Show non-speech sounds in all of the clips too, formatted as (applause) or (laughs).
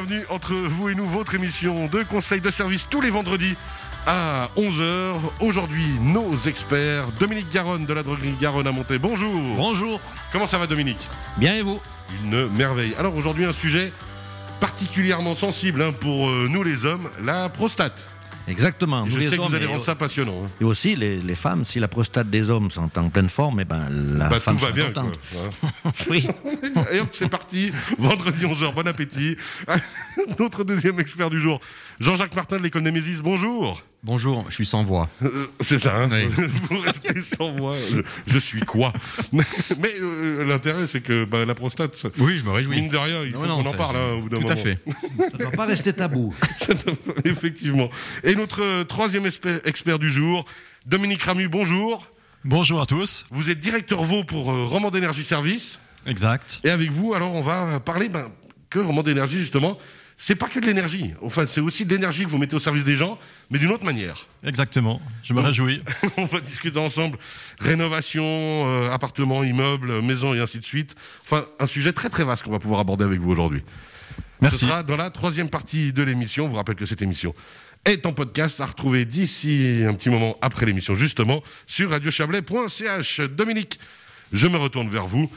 bienvenue entre vous et nous, votre émission de conseil de service tous les vendredis à 11h. Aujourd'hui, nos experts, Dominique Garonne de la droguerie Garonne à Monté. Bonjour. Bonjour. Comment ça va Dominique? Bien et vous? Une merveille. Alors aujourd'hui, un sujet particulièrement sensible hein, pour euh, nous les hommes, la prostate. Exactement. Je sais que vous allez rendre ça passionnant. hein. Et aussi les, les femmes, si la prostate des hommes sont en pleine forme, et ben la Bah, femme tout va bien. contente. (laughs) Oui. (laughs) Et hop, c'est parti. Vendredi 11h, bon appétit. (laughs) Notre deuxième expert du jour, Jean-Jacques Martin de l'école Némésis. Bonjour. Bonjour, je suis sans voix. Euh, c'est ça, hein Oui. (laughs) vous restez sans voix. Je, je suis quoi? (laughs) Mais euh, l'intérêt, c'est que bah, la prostate, ça- Oui, je me réjouis. mine de rien, il faut Non, qu'on en parle. hein, au bout d'un Tout à moment. fait. Ça ne doit pas rester tabou. (laughs) Effectivement. Et notre euh, troisième expert du jour, Dominique Ramu, bonjour. Bonjour à tous. Vous êtes directeur Vaud pour euh, Roman d'énergie Service. Exact. Et avec vous, alors, on va parler ben, que Roman d'énergie, justement, c'est pas que de l'énergie. Enfin, c'est aussi de l'énergie que vous mettez au service des gens, mais d'une autre manière. Exactement. Je me réjouis. (laughs) on va discuter ensemble rénovation, euh, appartements, immeubles, maisons et ainsi de suite. Enfin, un sujet très très vaste qu'on va pouvoir aborder avec vous aujourd'hui. Ce Merci. sera dans la troisième partie de l'émission. Je vous rappelle que cette émission est en podcast à retrouver d'ici un petit moment après l'émission, justement, sur radiochablais.ch. Dominique, je me retourne vers vous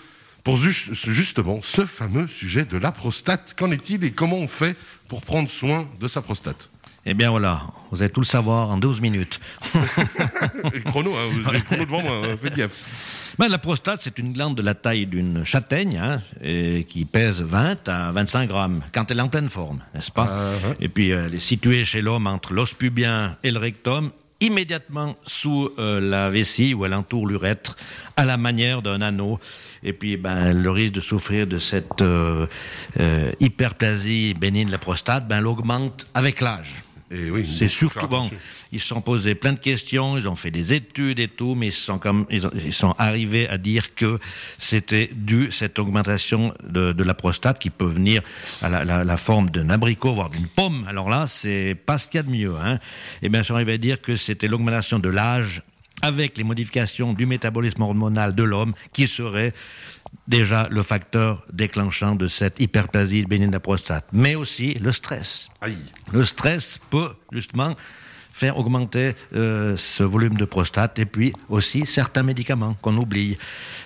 pour ju- justement ce fameux sujet de la prostate. Qu'en est-il et comment on fait pour prendre soin de sa prostate? Eh bien voilà, vous allez tout le savoir en 12 minutes. (laughs) Chrono, hein, vous avez le chrono devant moi, hein, faites gaffe. Ben, la prostate, c'est une glande de la taille d'une châtaigne hein, et qui pèse 20 à 25 grammes quand elle est en pleine forme, n'est-ce pas? Uh-huh. Et puis euh, elle est située chez l'homme entre l'os pubien et le rectum, immédiatement sous euh, la vessie où elle entoure l'urètre, à la manière d'un anneau. Et puis, ben, le risque de souffrir de cette euh, euh, hyperplasie bénigne de la prostate, ben, elle augmente avec l'âge. Et oui, C'est surtout bon. Ils se sont posés plein de questions, ils ont fait des études et tout, mais ils sont, comme, ils, ont- ils sont arrivés à dire que c'était dû cette augmentation de, de la prostate qui peut venir à la, la- la forme d'un abricot, voire d'une pomme. Alors là, c'est pas ce qu'il y a de mieux. Hein. Et bien, ils sont arrivés à dire que c'était l'augmentation de l'âge avec les modifications du métabolisme hormonal de l'homme qui serait déjà le facteur déclenchant de cette hyperplasie bénigne de la prostate. Mais aussi le stress. Aïe. Le stress peut justement faire augmenter euh, ce volume de prostate et puis aussi certains médicaments qu'on oublie.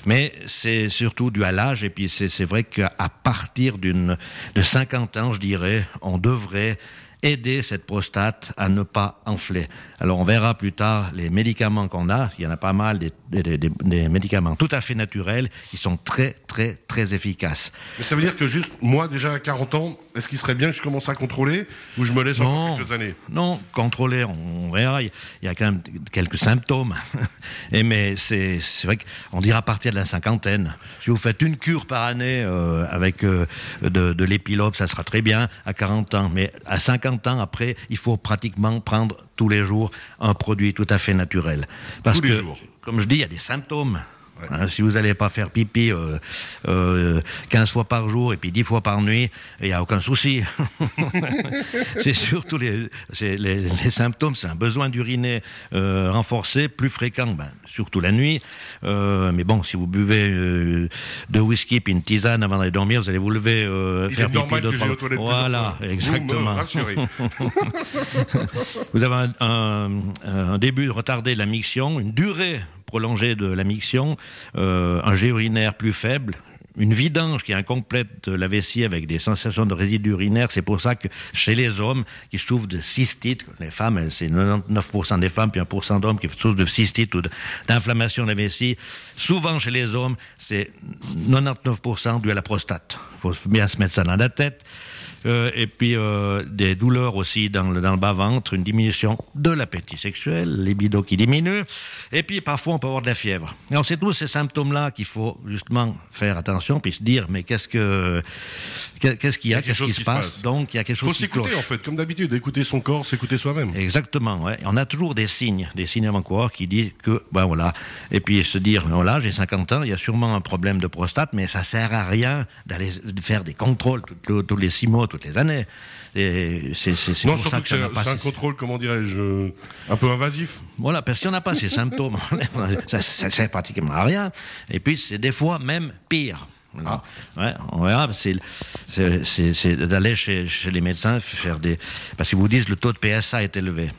Mais c'est surtout dû à l'âge et puis c'est vrai qu'à partir de 50 ans, je dirais, on devrait aider cette prostate à ne pas enfler. Alors on verra plus tard les médicaments qu'on a, il y en a pas mal, des, des- des- des médicaments tout à fait naturels qui sont très très très efficaces. Mais ça veut dire que juste, moi, déjà à 40 ans, est-ce qu'il serait bien que je commence à contrôler ou je me laisse Non. quelques années? Non, contrôler, on verra. Il y a quand même quelques symptômes. (laughs) Et mais c'est c'est vrai qu'on dira à partir de la cinquantaine. Si vous faites une cure par année euh, avec euh, de, de l'épilope, ça sera très bien à 40 ans. Mais à 50 ans, après, il faut pratiquement prendre tous les jours un produit tout à fait naturel. Parce Tous les que, jours. comme je dis, il y a des symptômes. Hein, si vous n'allez pas faire pipi euh, euh, 15 fois par jour et puis 10 fois par nuit, il n'y a aucun souci. (laughs) c'est surtout les, c'est les, les symptômes, c'est un besoin d'uriner euh, renforcé, plus fréquent, ben, surtout la nuit. Euh, mais bon, si vous buvez euh, deux whisky puis une tisane avant d'aller dormir, vous allez vous lever, euh, Il faire pipi deux, trois- Voilà, exactement. (laughs) (laughs) Vous avez un, un- un début retardé de la miction, une durée prolongée de la miction, euh, un jet urinaire plus faible, une vidange qui incomplète la vessie avec des sensations de résidus urinaires. C'est pour ça que chez les hommes qui souffrent de cystite, les femmes, elles, c'est 99% des femmes, puis 1% d'hommes qui souffrent de cystite ou d'inflammation de la vessie, souvent chez les hommes, c'est 99% dû à la prostate. Il faut bien se mettre ça dans la tête. Euh, et puis euh, des douleurs aussi dans le, dans le bas-ventre, une diminution de l'appétit sexuel, libido qui diminue, et puis parfois on peut avoir de la fièvre. Alors c'est tous ces symptômes-là qu'il faut justement faire attention, puis se dire mais qu'est-ce que qu'est-ce qu'il y a, qu'est-ce qui se passe? Donc il y a quelque faut chose qui s'écouter, en fait, comme d'habitude, écouter son corps, s'écouter soi-même. Exactement, ouais. On a toujours des signes, des signes avant-coureurs qui disent que, ben voilà. Et puis se dire, voilà, j'ai 50 ans, il y a sûrement un problème de prostate, mais ça sert à rien d'aller faire des contrôles tous les- tous les six mois, toutes les années. Et c'est c'est- c'est Non, pour ça surtout que que ça n'a c'est pas c'est un contrôle, comment dirais-je, euh, un peu invasif. Voilà, parce qu'on n'a pas ces symptômes, (laughs) (laughs) ça, ça sert pratiquement à rien. Et puis c'est des fois même pire. Ah. Ouais, on verra. C'est d'aller chez, chez les médecins faire des. Parce qu'ils vous disent le taux de PSA est élevé.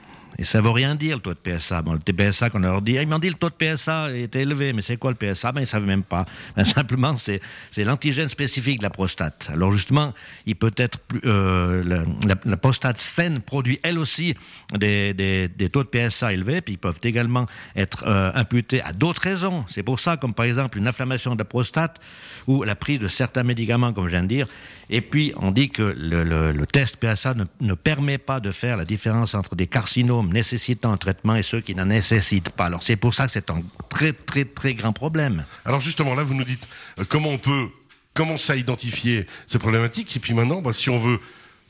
Et ça veut rien dire, le taux de PSA. Bon, le PSA qu'on leur dit, ils m'ont dit le taux de PSA était élevé, mais c'est quoi le PSA Ben, ils ne savent même pas. (laughs) Ben, simplement, c'est, l'antigène spécifique de la prostate. Alors, justement, il peut être plus, euh, la, prostate saine produit elle aussi des, des, taux de PSA élevés, puis ils peuvent également être euh, imputés à d'autres raisons. C'est pour ça, comme par exemple une inflammation de la prostate ou la prise de certains médicaments, comme je viens de dire. Et puis, on dit que le, le, test PSA ne, ne permet pas de faire la différence entre des carcinomes nécessitant un traitement et ceux qui n'en nécessitent pas. Alors c'est pour ça que c'est un très très très grand problème. Alors justement là, vous nous dites euh, comment on peut commencer à identifier ces problématiques? Et puis maintenant, bah, si on veut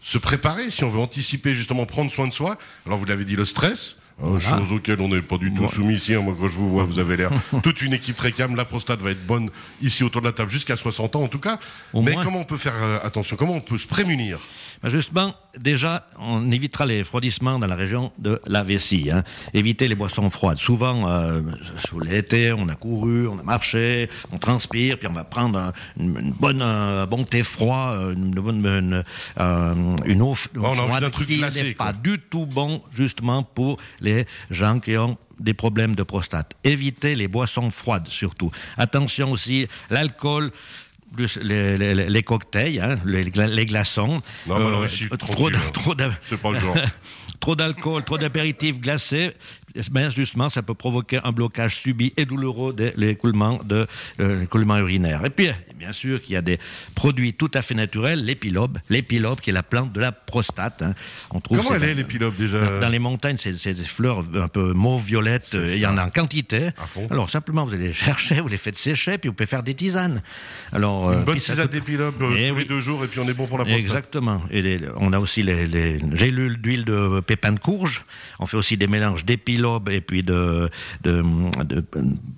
se préparer, si on veut anticiper justement prendre soin de soi, alors vous l'avez dit, le stress, Chose Chose auquel on n'est pas du tout soumis ici. Hein. Moi, quand je vous vois, vous avez l'air (laughs) toute une équipe très calme. La prostate va être bonne ici autour de la table jusqu'à 60 ans en tout cas. Mais comment on peut faire euh, attention? Comment on peut se prémunir? Justement, déjà, on évitera les refroidissements dans la région de la vessie. Hein. Éviter les boissons froides. Souvent, euh, sous l'été, on a couru, on a marché, on transpire, puis on va prendre un, une bonne, un bon thé froid, une bonne une, euh, une eau, froide qui n'est pas du tout bon justement pour les les gens qui ont des problèmes de prostate. Évitez les boissons froides surtout. Attention aussi, l'alcool. Les, cocktails, hein, les, glaçons. Non, euh, trop, trop, (laughs) trop d'alcool, trop d'apéritifs glacés ben justement, ça peut provoquer un blocage subi et douloureux de l'écoulement de euh, l'écoulement urinaire. Et puis, bien sûr, qu'il y a des produits tout à fait naturels, l'épilobe, l'épilobe qui est la plante de la prostate. Hein. On trouve Comment elle est l'épilobe déjà? Dans les montagnes, c'est des fleurs un peu mauve violette. Il y en a en quantité. Alors simplement, vous allez les chercher, vous les faites sécher, puis vous pouvez faire des tisanes. Alors une euh, bonne tisane d'épilobe euh, tous les deux jours, et puis on est bon pour la prostate. Exactement. Et on a aussi les, les gélules d'huile de pépins de courge. On fait aussi des mélanges d'épilobe et puis de, de, de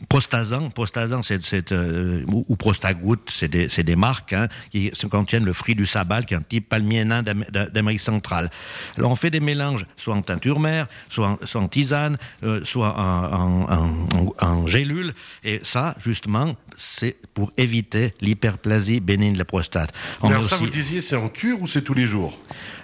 Prostasan. Prostasan, c'est, euh, ou, Prostagout, c'est des, des, marques hein, qui contiennent le fruit du sabal, qui est un type palmier nain d'Amérique centrale. Alors on fait des mélanges, soit en teinture mère, soit en, soit en tisane, euh, soit en, en, en, gélule. Et ça, justement, c'est pour éviter l'hyperplasie bénigne de la prostate. Alors ça, vous disiez, c'est en cure ou c'est tous les jours?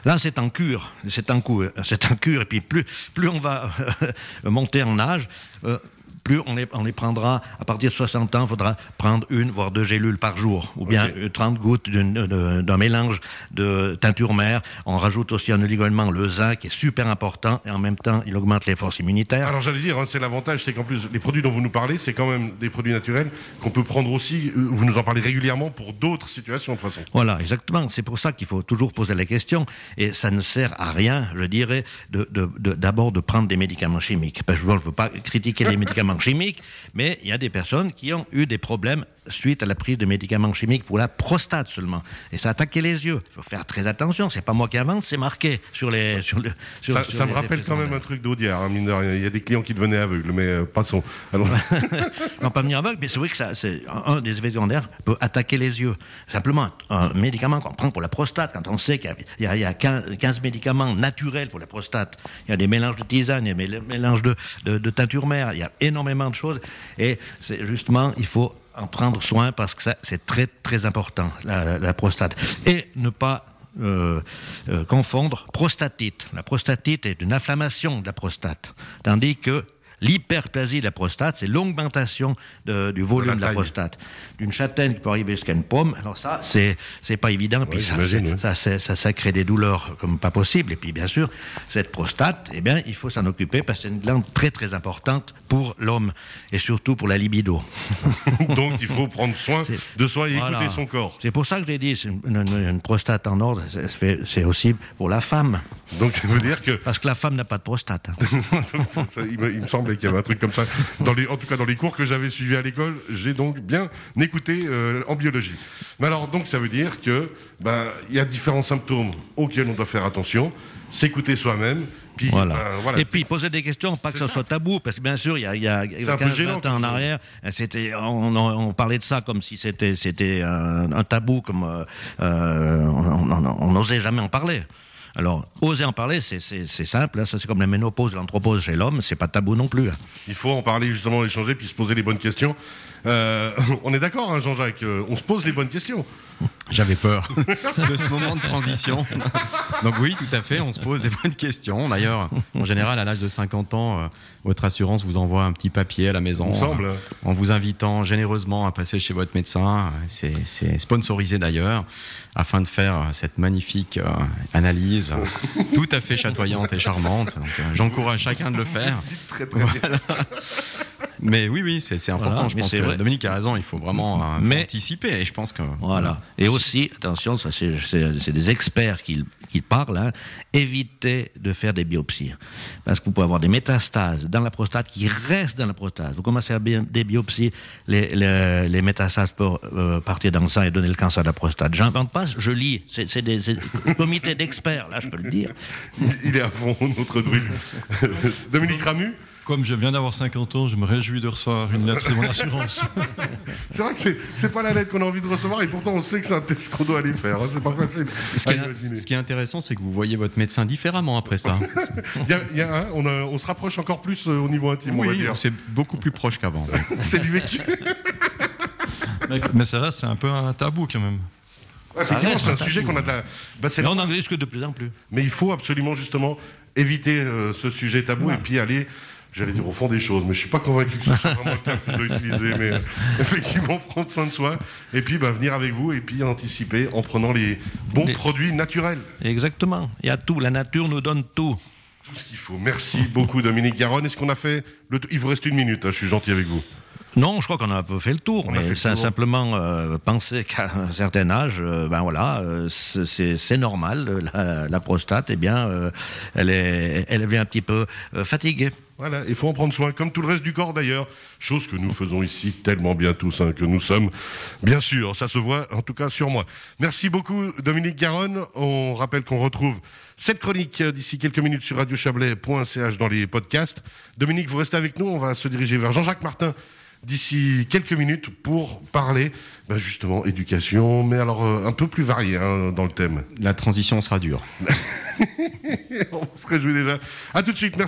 Là, c'est en cure. C'est en cure. C'est en cure. Et puis plus, plus on va (laughs) monter en âge, euh, plus on les, on les prendra, à partir de 60 ans, il faudra prendre une, voire deux gélules par jour, ou bien 30 gouttes d'un mélange de teinture mère. On rajoute aussi un oligoélément, le zinc, qui est super important, et en même temps, il augmente les forces immunitaires. Alors j'allais dire, hein, c'est l'avantage, c'est qu'en plus, les produits dont vous nous parlez, c'est quand même des produits naturels qu'on peut prendre aussi, euh, vous nous en parlez régulièrement pour d'autres situations de façon. Voilà, exactement. C'est pour ça qu'il faut toujours poser la question, et ça ne sert à rien, je dirais, d'abord de, de, prendre des médicaments chimiques. Parce que je ne veux pas critiquer les médicaments chimiques, mais il y a des personnes qui ont eu des problèmes suite à la prise de médicaments chimiques pour la prostate seulement. Et ça a attaqué les yeux. Il faut faire très attention. C'est pas moi qui invente, c'est marqué sur les. Sur le, ça, ça me rappelle quand même un truc d'Audière, hein, Il y a des clients qui devenaient aveugles, mais euh, passons. Alors... (laughs) non, pas venir aveugle, mais c'est vrai que ça, c'est un des effets secondaires peut attaquer les yeux. Simplement, un médicament qu'on prend pour la prostate, quand on sait qu'il y a, 15, médicaments naturels pour la prostate, il y a des mélanges de tisane, il y a des mélanges de, de, de teinture mère, il y a énormément de choses. Et c'est justement, il faut en prendre soin parce que c'est très très important, la, prostate. Et ne pas euh, euh, confondre prostatite. La prostatite est une inflammation de la prostate, tandis que L'hyperplasie de la prostate, c'est l'augmentation du volume de la, prostate. D'une châtaigne qui peut arriver jusqu'à une pomme, alors ça, c'est, c'est pas évident. puis ça, ça, ça, ça, crée des douleurs comme pas possible. Et puis, bien sûr, cette prostate, eh bien, il faut s'en occuper parce que c'est une glande très, très importante pour l'homme et surtout pour la libido. (laughs) Donc, il faut prendre soin de soi et écouter son corps. C'est pour ça que j'ai dit, une, une, prostate en ordre, c'est aussi pour la femme. Donc, ça veut dire que. Parce que la femme n'a pas de prostate. Hein. (laughs) il, me, il me semble qu'il y avait un truc comme ça. Dans les, en tout cas, dans les cours que j'avais suivis à l'école, j'ai donc bien écouté euh, en biologie. Mais alors, donc, ça veut dire que ben, il y a différents symptômes auxquels on doit faire attention, s'écouter soi-même. Puis, voilà. Voilà. Et puis poser des questions, pas que ce soit tabou, parce que bien sûr, il y a, il y a 15 20 ans en arrière, c'était, on, on, parlait de ça comme si c'était, c'était un, tabou, comme euh, euh on n'osait jamais en parler. Alors, oser en parler, c'est simple. Hein. Ça, c'est comme la ménopause, l'anthropose chez l'homme. C'est pas tabou non plus. Hein. Il faut en parler, justement, échanger, puis se poser les bonnes questions. Euh, (laughs) on est d'accord, hein, Jean-Jacques euh, On se pose les bonnes questions. J'avais peur (laughs) de ce moment de transition. (laughs) Donc oui, tout à fait, on se pose des bonnes questions. D'ailleurs, en général, à l'âge de 50 ans, euh, votre assurance vous envoie un petit papier à la maison Ensemble. en vous invitant généreusement à passer chez votre médecin. C'est sponsorisé d'ailleurs, afin de faire cette magnifique analyse tout à fait chatoyante et charmante. J'encourage chacun de le faire. Très, très bien. Mais oui, oui, c'est important. je pense que Dominique a raison. Il faut vraiment euh, anticiper. Et je pense que voilà. Et aussi, attention, ça c'est des experts qui, qui parlent. Hein, évitez de faire des biopsies parce que vous pouvez avoir des métastases dans la prostate qui restent dans la prostate. Vous commencez à des biopsies, les, les, métastases peuvent euh, partir dans le sang et donner le cancer de la prostate. J'invente pas, je lis. C'est des, comités d'experts. Là, je peux le dire. Il est à fond, notre druide. (laughs) Dominique Ramu comme je viens d'avoir 50 ans, je me réjouis de recevoir une lettre de mon assurance. (laughs) c'est vrai que c'est pas la lettre qu'on a envie de recevoir et pourtant on sait que c'est un test qu'on doit aller faire. Hein, c'est pas facile. Ce qui, est, intéressant, c'est que vous voyez votre médecin différemment après ça. (laughs) il y a, on, se rapproche encore plus euh, au niveau intime, oui, on va dire. C'est beaucoup plus proche qu'avant. (laughs) c'est du vécu. mais, ça reste, c'est un peu un tabou quand même. Effectivement, c'est un, sujet qu'on a. De bah, on en risque de plus en plus. Mais il faut absolument justement éviter euh, ce sujet tabou et puis aller j'allais dire au fond des choses, mais je suis pas convaincu que ce soit vraiment le terme que je dois utiliser, mais euh, (laughs) effectivement prendre soin de soi, et puis bah, venir avec vous, et puis anticiper en prenant les bons produits naturels. Exactement, il y a tout, la nature nous donne tout. Tout ce qu'il faut. Merci beaucoup Dominique Garonne. Est-ce qu'on a fait le Il vous reste une minute, hein, je suis gentil avec vous. Non, je crois qu'on a un peu fait le tour, mais ça, simplement euh, penser qu'à un certain âge, euh, ben voilà, euh, c'est normal. La, prostate, eh bien, elle est, elle est un petit peu fatiguée. Voilà, il faut en prendre soin, comme tout le reste du corps d'ailleurs. Chose que nous faisons ici tellement bien tous, hein, que nous sommes, bien sûr, ça se voit en tout cas sur moi. Merci beaucoup Dominique Garonne. On rappelle qu'on retrouve cette chronique d'ici quelques minutes sur radiochablais.ch dans les podcasts. Dominique, vous restez avec nous, on va se diriger vers Jean-Jacques Martin d'ici quelques minutes pour parler ben justement éducation, mais alors euh, un peu plus varié hein, dans le thème. La transition sera dure. (laughs) On se réjouit déjà. À tout de suite, merci.